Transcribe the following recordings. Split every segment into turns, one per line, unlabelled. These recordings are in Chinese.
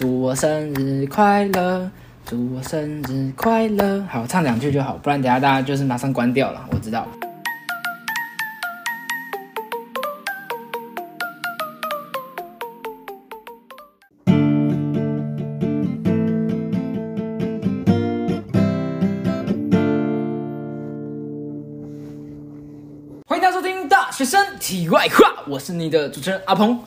祝我生日快乐，祝我生日快乐。好，唱两句就好，不然等下大家就是马上关掉了。我知道。欢迎大家收听《大学生体外话》，我是你的主持人阿鹏。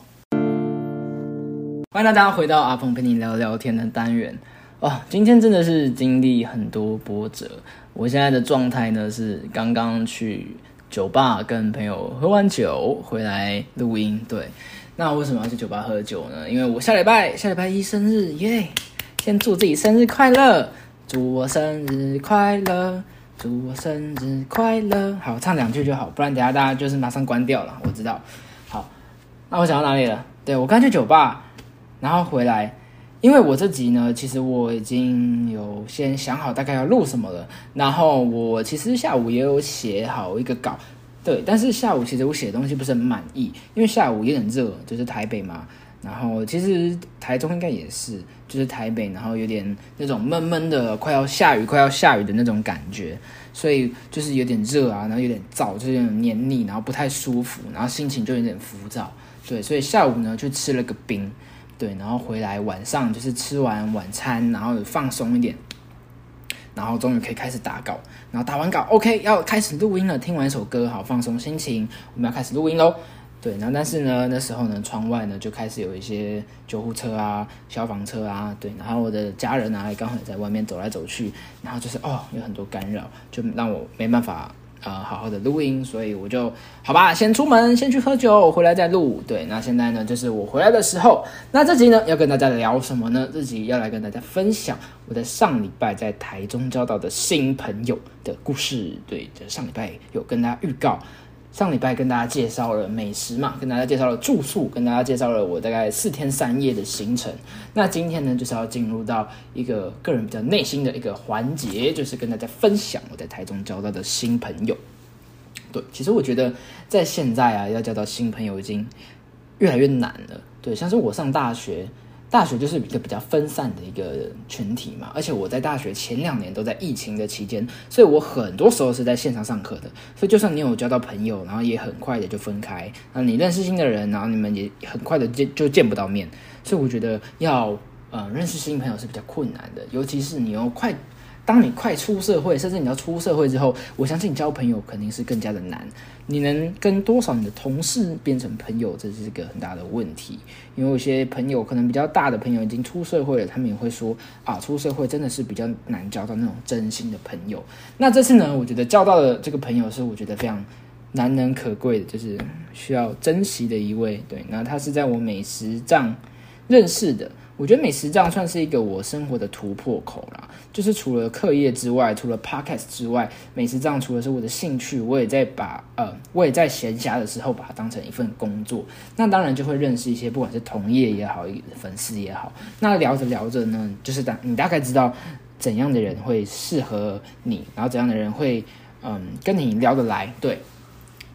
欢迎大家回到阿鹏陪你聊聊天的单元哦。今天真的是经历很多波折，我现在的状态呢是刚刚去酒吧跟朋友喝完酒回来录音。对，那为什么要去酒吧喝酒呢？因为我下礼拜下礼拜一生日耶，先祝自己生日快乐，祝我生日快乐。祝我生日快乐！好，唱两句就好，不然等下大家就是马上关掉了。我知道。好，那我讲到哪里了？对我刚去酒吧，然后回来，因为我这集呢，其实我已经有先想好大概要录什么了。然后我其实下午也有写好一个稿，对，但是下午其实我写的东西不是很满意，因为下午也很热，就是台北嘛。然后其实台中应该也是，就是台北，然后有点那种闷闷的，快要下雨，快要下雨的那种感觉，所以就是有点热啊，然后有点燥，就是有点黏腻，然后不太舒服，然后心情就有点浮躁，对，所以下午呢就吃了个冰，对，然后回来晚上就是吃完晚餐，然后放松一点，然后终于可以开始打稿，然后打完稿，OK，要开始录音了，听完一首歌，好放松心情，我们要开始录音喽。对，然后但是呢，那时候呢，窗外呢就开始有一些救护车啊、消防车啊，对，然后我的家人啊，刚好也在外面走来走去，然后就是哦，有很多干扰，就让我没办法呃好好的录音，所以我就好吧，先出门，先去喝酒，回来再录。对，那现在呢，就是我回来的时候，那这集呢要跟大家聊什么呢？这集要来跟大家分享我在上礼拜在台中交到的新朋友的故事。对，这上礼拜有跟大家预告。上礼拜跟大家介绍了美食嘛，跟大家介绍了住宿，跟大家介绍了我大概四天三夜的行程。那今天呢，就是要进入到一个个人比较内心的一个环节，就是跟大家分享我在台中交到的新朋友。对，其实我觉得在现在啊，要交到新朋友已经越来越难了。对，像是我上大学。大学就是一个比较分散的一个群体嘛，而且我在大学前两年都在疫情的期间，所以我很多时候是在线上上课的。所以就算你有交到朋友，然后也很快的就分开。那你认识新的人，然后你们也很快的见就见不到面。所以我觉得要呃认识新朋友是比较困难的，尤其是你要快。当你快出社会，甚至你要出社会之后，我相信交朋友肯定是更加的难。你能跟多少你的同事变成朋友，这是一个很大的问题。因为有些朋友可能比较大的朋友已经出社会了，他们也会说啊，出社会真的是比较难交到那种真心的朋友。那这次呢，我觉得交到的这个朋友是我觉得非常难能可贵的，就是需要珍惜的一位。对，那他是在我美食账认识的。我觉得美食这样算是一个我生活的突破口啦。就是除了课业之外，除了 podcast 之外，美食这样除了是我的兴趣，我也在把呃，我也在闲暇的时候把它当成一份工作。那当然就会认识一些不管是同业也好，粉丝也好。那聊着聊着呢，就是大你大概知道怎样的人会适合你，然后怎样的人会嗯跟你聊得来。对，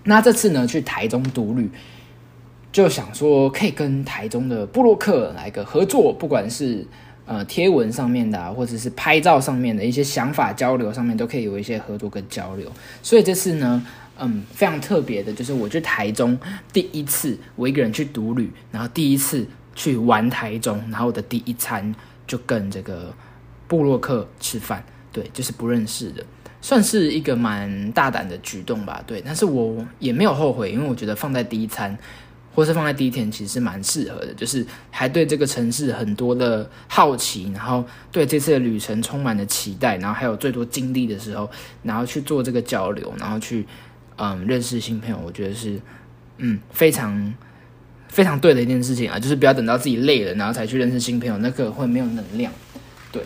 那这次呢去台中独旅。就想说可以跟台中的布洛克来个合作，不管是呃贴文上面的，或者是拍照上面的一些想法交流上面，都可以有一些合作跟交流。所以这次呢，嗯，非常特别的，就是我去台中第一次，我一个人去独旅，然后第一次去玩台中，然后我的第一餐就跟这个布洛克吃饭，对，就是不认识的，算是一个蛮大胆的举动吧，对，但是我也没有后悔，因为我觉得放在第一餐。或是放在第一天，其实蛮适合的，就是还对这个城市很多的好奇，然后对这次的旅程充满了期待，然后还有最多经历的时候，然后去做这个交流，然后去嗯认识新朋友，我觉得是嗯非常非常对的一件事情啊，就是不要等到自己累了，然后才去认识新朋友，那个会没有能量。对，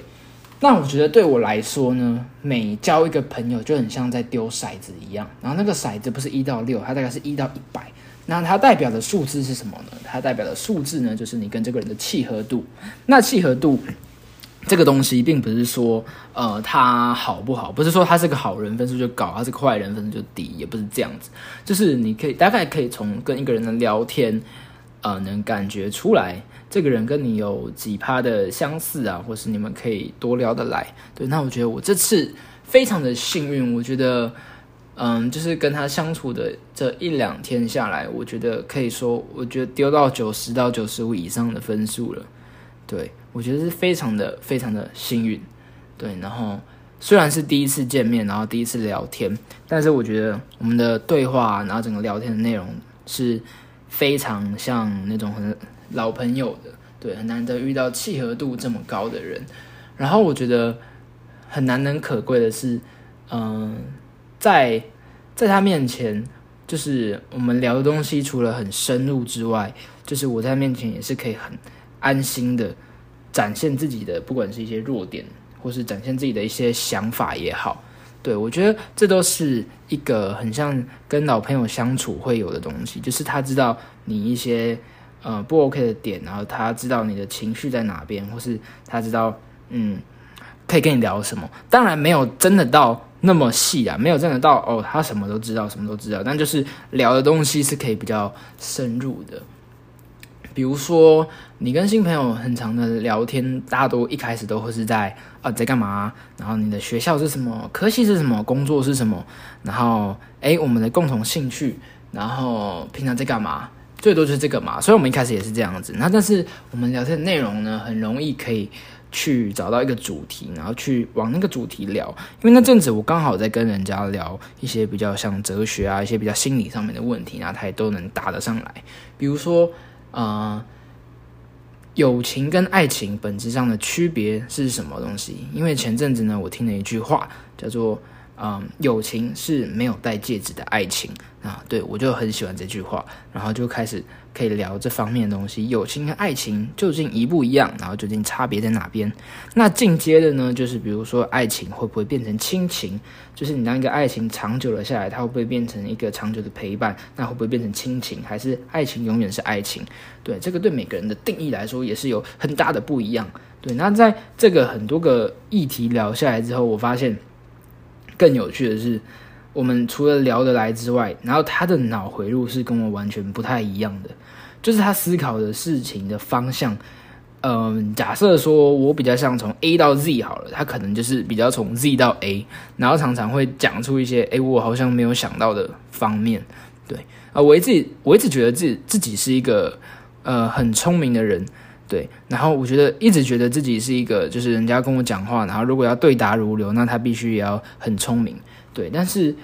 那我觉得对我来说呢，每交一个朋友就很像在丢骰子一样，然后那个骰子不是一到六，它大概是一到一百。那它代表的数字是什么呢？它代表的数字呢，就是你跟这个人的契合度。那契合度这个东西，并不是说呃他好不好，不是说他是个好人分数就高，他是个坏人分数就低，也不是这样子。就是你可以大概可以从跟一个人的聊天，呃，能感觉出来这个人跟你有几趴的相似啊，或是你们可以多聊得来。对，那我觉得我这次非常的幸运，我觉得，嗯，就是跟他相处的这一两天下来，我觉得可以说，我觉得丢到九十到九十五以上的分数了。对我觉得是非常的非常的幸运。对，然后虽然是第一次见面，然后第一次聊天，但是我觉得我们的对话，然后整个聊天的内容是非常像那种很老朋友的，对，很难得遇到契合度这么高的人。然后我觉得很难能可贵的是，嗯，在在他面前，就是我们聊的东西除了很深入之外，就是我在他面前也是可以很安心的展现自己的，不管是一些弱点。或是展现自己的一些想法也好，对我觉得这都是一个很像跟老朋友相处会有的东西，就是他知道你一些呃不 OK 的点，然后他知道你的情绪在哪边，或是他知道嗯可以跟你聊什么。当然没有真的到那么细啊，没有真的到哦他什么都知道，什么都知道，但就是聊的东西是可以比较深入的。比如说，你跟新朋友很长的聊天，大多一开始都会是在啊在干嘛？然后你的学校是什么？科系是什么？工作是什么？然后诶，我们的共同兴趣，然后平常在干嘛？最多就是这个嘛。所以我们一开始也是这样子。那但是我们聊天内容呢，很容易可以去找到一个主题，然后去往那个主题聊。因为那阵子我刚好在跟人家聊一些比较像哲学啊，一些比较心理上面的问题，然后他也都能答得上来。比如说。啊，友情跟爱情本质上的区别是什么东西？因为前阵子呢，我听了一句话，叫做。嗯，友情是没有戴戒指的爱情啊，对我就很喜欢这句话，然后就开始可以聊这方面的东西。友情跟爱情究竟一不一样？然后究竟差别在哪边？那进阶的呢，就是比如说爱情会不会变成亲情？就是你当一个爱情长久了下来，它会不会变成一个长久的陪伴？那会不会变成亲情？还是爱情永远是爱情？对，这个对每个人的定义来说也是有很大的不一样。对，那在这个很多个议题聊下来之后，我发现。更有趣的是，我们除了聊得来之外，然后他的脑回路是跟我完全不太一样的，就是他思考的事情的方向。嗯，假设说我比较像从 A 到 Z 好了，他可能就是比较从 Z 到 A，然后常常会讲出一些哎，我好像没有想到的方面。对啊，我一直我一直觉得自己自己是一个呃很聪明的人。对，然后我觉得一直觉得自己是一个，就是人家跟我讲话，然后如果要对答如流，那他必须也要很聪明。对，但是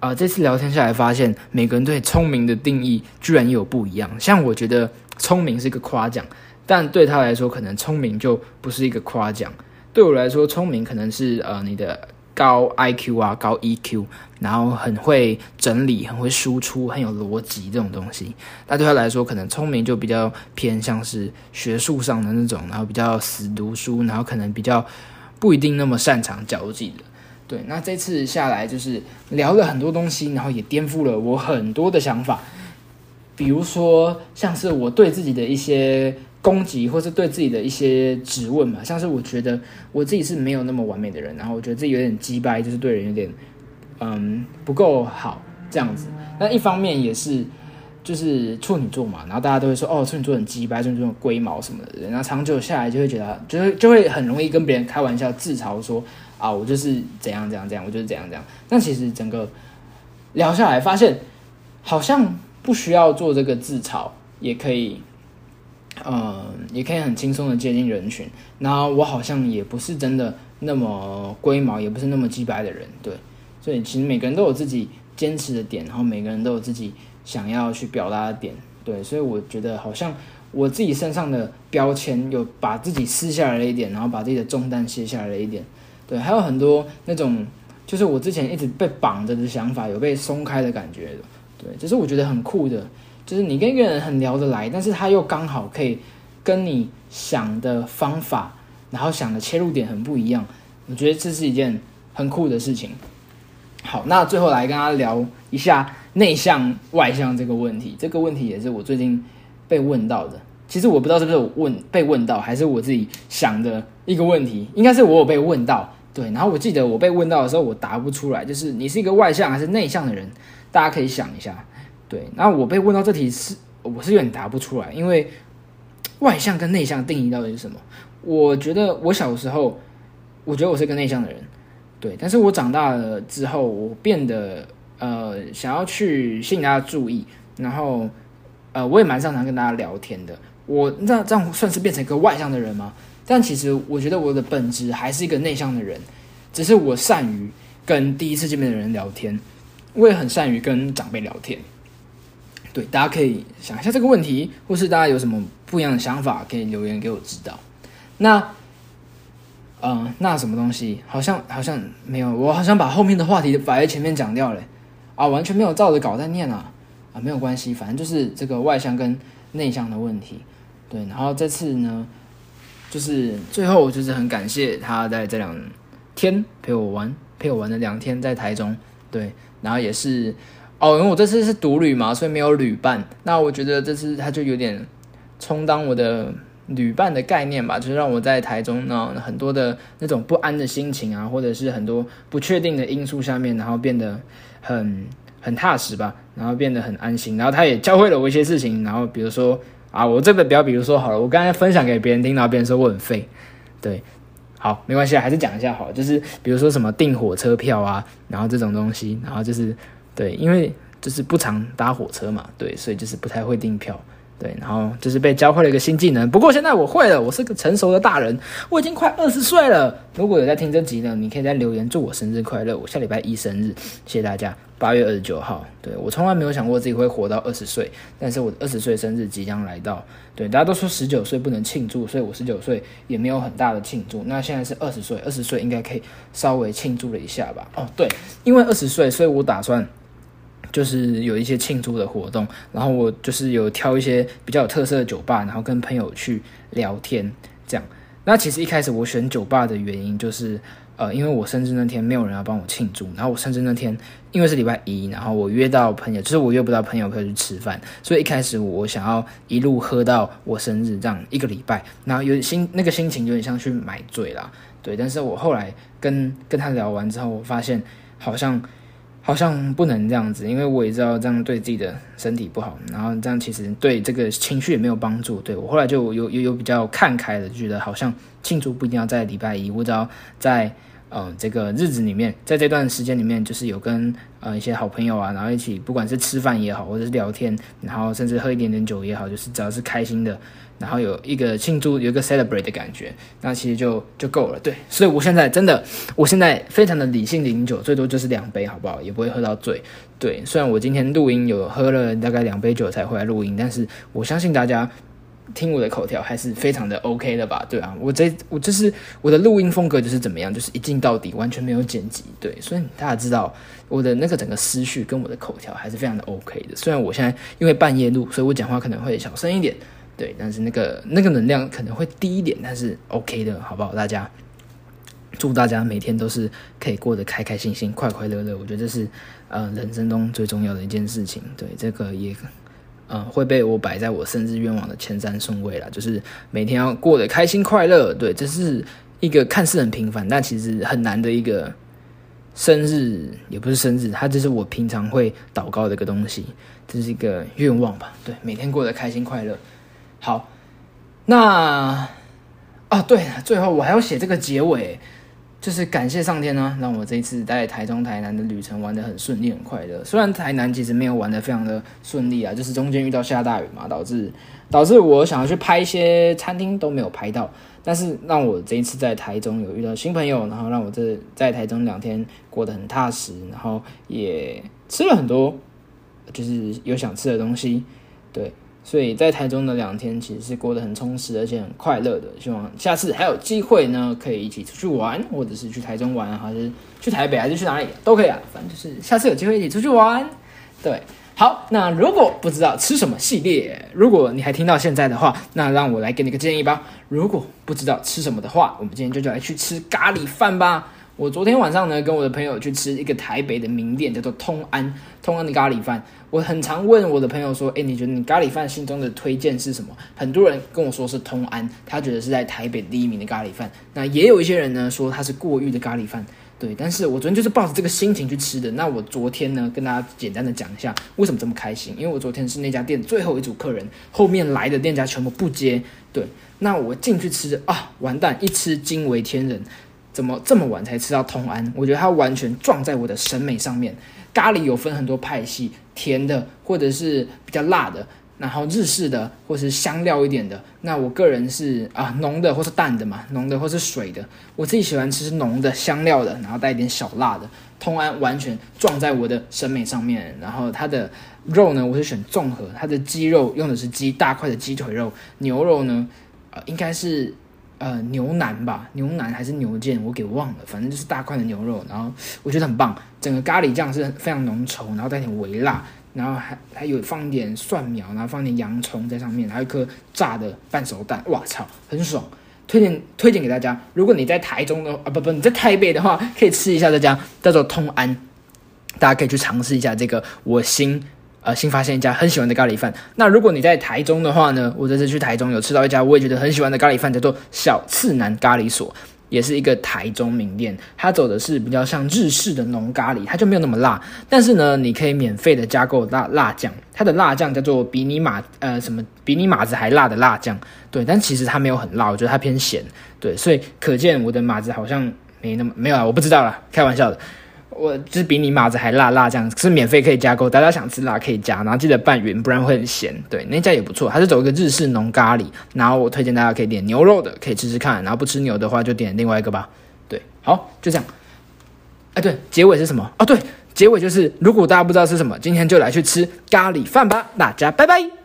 啊，这次聊天下来发现，每个人对聪明的定义居然也有不一样。像我觉得聪明是一个夸奖，但对他来说，可能聪明就不是一个夸奖。对我来说，聪明可能是呃你的。高 IQ 啊，高 EQ，然后很会整理，很会输出，很有逻辑这种东西。那对他来说，可能聪明就比较偏向是学术上的那种，然后比较死读书，然后可能比较不一定那么擅长交际的。对，那这次下来就是聊了很多东西，然后也颠覆了我很多的想法。比如说，像是我对自己的一些。攻击或是对自己的一些质问嘛，像是我觉得我自己是没有那么完美的人，然后我觉得自己有点鸡掰，就是对人有点嗯不够好这样子。那一方面也是就是处女座嘛，然后大家都会说哦处女座很鸡掰，处女座龟毛什么的，然后长久下来就会觉得就是就会很容易跟别人开玩笑自嘲说啊我就是怎样怎样怎样，我就是怎样怎样。但其实整个聊下来发现好像不需要做这个自嘲也可以。呃，也可以很轻松的接近人群。然后我好像也不是真的那么龟毛，也不是那么鸡白的人，对。所以其实每个人都有自己坚持的点，然后每个人都有自己想要去表达的点，对。所以我觉得好像我自己身上的标签有把自己撕下来了一点，然后把自己的重担卸下来了一点，对。还有很多那种就是我之前一直被绑着的想法有被松开的感觉，对。这是我觉得很酷的。就是你跟一个人很聊得来，但是他又刚好可以跟你想的方法，然后想的切入点很不一样。我觉得这是一件很酷的事情。好，那最后来跟他聊一下内向外向这个问题。这个问题也是我最近被问到的。其实我不知道是不是我问被问到，还是我自己想的一个问题。应该是我有被问到，对。然后我记得我被问到的时候，我答不出来，就是你是一个外向还是内向的人？大家可以想一下。对，那我被问到这题是，我是有点答不出来，因为外向跟内向定义到底是什么？我觉得我小时候，我觉得我是个内向的人，对。但是我长大了之后，我变得呃想要去吸引大家注意，然后呃我也蛮擅长跟大家聊天的。我那这样算是变成一个外向的人吗？但其实我觉得我的本质还是一个内向的人，只是我善于跟第一次见面的人聊天，我也很善于跟长辈聊天。对，大家可以想一下这个问题，或是大家有什么不一样的想法，可以留言给我知道。那，嗯，那什么东西？好像好像没有，我好像把后面的话题摆在前面讲掉了，啊，完全没有照着稿在念啊，啊，没有关系，反正就是这个外向跟内向的问题。对，然后这次呢，就是最后就是很感谢他在这两天陪我玩，陪我玩了两天在台中，对，然后也是。哦，因为我这次是独旅嘛，所以没有旅伴。那我觉得这次他就有点充当我的旅伴的概念吧，就是让我在台中呢很多的那种不安的心情啊，或者是很多不确定的因素下面，然后变得很很踏实吧，然后变得很安心。然后他也教会了我一些事情，然后比如说啊，我这个不要，比如说好了，我刚才分享给别人听，然后别人说我很废，对，好，没关系，还是讲一下好，就是比如说什么订火车票啊，然后这种东西，然后就是。对，因为就是不常搭火车嘛，对，所以就是不太会订票，对，然后就是被教会了一个新技能。不过现在我会了，我是个成熟的大人，我已经快二十岁了。如果有在听这集呢，你可以在留言祝我生日快乐，我下礼拜一生日，谢谢大家。八月二十九号，对我从来没有想过自己会活到二十岁，但是我的二十岁生日即将来到。对，大家都说十九岁不能庆祝，所以我十九岁也没有很大的庆祝。那现在是二十岁，二十岁应该可以稍微庆祝了一下吧？哦，对，因为二十岁，所以我打算。就是有一些庆祝的活动，然后我就是有挑一些比较有特色的酒吧，然后跟朋友去聊天，这样。那其实一开始我选酒吧的原因就是，呃，因为我生日那天没有人要帮我庆祝，然后我生日那天因为是礼拜一，然后我约到朋友，就是我约不到朋友可以去吃饭，所以一开始我想要一路喝到我生日这样一个礼拜，然后有心那个心情有点像去买醉啦，对。但是我后来跟跟他聊完之后，我发现好像。好像不能这样子，因为我也知道这样对自己的身体不好，然后这样其实对这个情绪也没有帮助。对我后来就有有有比较看开了，就觉得好像庆祝不一定要在礼拜一，我只要在呃这个日子里面，在这段时间里面，就是有跟呃一些好朋友啊，然后一起不管是吃饭也好，或者是聊天，然后甚至喝一点点酒也好，就是只要是开心的。然后有一个庆祝，有一个 celebrate 的感觉，那其实就就够了。对，所以我现在真的，我现在非常的理性饮酒，最多就是两杯，好不好？也不会喝到醉。对，虽然我今天录音有喝了大概两杯酒才回来录音，但是我相信大家听我的口条还是非常的 OK 的吧？对啊，我这我就是我的录音风格就是怎么样，就是一镜到底，完全没有剪辑。对，所以大家知道我的那个整个思绪跟我的口条还是非常的 OK 的。虽然我现在因为半夜录，所以我讲话可能会小声一点。对，但是那个那个能量可能会低一点，但是 OK 的，好不好？大家祝大家每天都是可以过得开开心心、快快乐乐。我觉得这是呃人生中最重要的一件事情。对，这个也嗯会被我摆在我生日愿望的前三顺位了，就是每天要过得开心快乐。对，这是一个看似很平凡，但其实很难的一个生日，也不是生日，它就是我平常会祷告的一个东西，这是一个愿望吧。对，每天过得开心快乐。好，那啊，对，最后我还要写这个结尾，就是感谢上天呢，让我这一次在台中、台南的旅程玩的很顺利、很快乐。虽然台南其实没有玩的非常的顺利啊，就是中间遇到下大雨嘛，导致导致我想要去拍一些餐厅都没有拍到。但是让我这一次在台中有遇到新朋友，然后让我这在台中两天过得很踏实，然后也吃了很多，就是有想吃的东西，对。所以在台中的两天其实是过得很充实，而且很快乐的。希望下次还有机会呢，可以一起出去玩，或者是去台中玩，还是去台北，还是去哪里都可以啊。反正就是下次有机会一起出去玩。对，好，那如果不知道吃什么系列，如果你还听到现在的话，那让我来给你个建议吧。如果不知道吃什么的话，我们今天就就来去吃咖喱饭吧。我昨天晚上呢，跟我的朋友去吃一个台北的名店，叫做通安。通安的咖喱饭，我很常问我的朋友说：“诶，你觉得你咖喱饭心中的推荐是什么？”很多人跟我说是通安，他觉得是在台北第一名的咖喱饭。那也有一些人呢说他是过誉的咖喱饭。对，但是我昨天就是抱着这个心情去吃的。那我昨天呢，跟大家简单的讲一下为什么这么开心，因为我昨天是那家店最后一组客人，后面来的店家全部不接。对，那我进去吃啊，完蛋，一吃惊为天人，怎么这么晚才吃到通安？我觉得它完全撞在我的审美上面。咖喱有分很多派系，甜的或者是比较辣的。然后日式的或是香料一点的，那我个人是啊浓的或是淡的嘛，浓的或是水的，我自己喜欢吃浓的香料的，然后带一点小辣的。通安完全撞在我的审美上面，然后它的肉呢，我是选综合，它的鸡肉用的是鸡大块的鸡腿肉，牛肉呢，呃应该是呃牛腩吧，牛腩还是牛腱，我给忘了，反正就是大块的牛肉，然后我觉得很棒，整个咖喱酱是非常浓稠，然后带点微辣。然后还还有放点蒜苗，然后放点洋葱在上面，还有一颗炸的半熟蛋，哇操，很爽！推荐推荐给大家。如果你在台中的啊不不你在台北的话，可以吃一下这家叫做通安，大家可以去尝试一下这个我新呃新发现一家很喜欢的咖喱饭。那如果你在台中的话呢，我这次去台中有吃到一家我也觉得很喜欢的咖喱饭，叫做小次南咖喱所。也是一个台中名店，它走的是比较像日式的浓咖喱，它就没有那么辣。但是呢，你可以免费的加购辣辣酱，它的辣酱叫做比你马呃什么比你马子还辣的辣酱，对，但其实它没有很辣，我觉得它偏咸，对，所以可见我的马子好像没那么没有啊，我不知道了，开玩笑的。我就是比你码子还辣辣，这样是免费可以加购，大家想吃辣可以加，然后记得拌匀，不然会很咸。对，那家也不错，它是走一个日式浓咖喱，然后我推荐大家可以点牛肉的，可以吃吃看，然后不吃牛的话就点另外一个吧。对，好，就这样。哎，对，结尾是什么？哦，对，结尾就是如果大家不知道是什么，今天就来去吃咖喱饭吧，大家拜拜。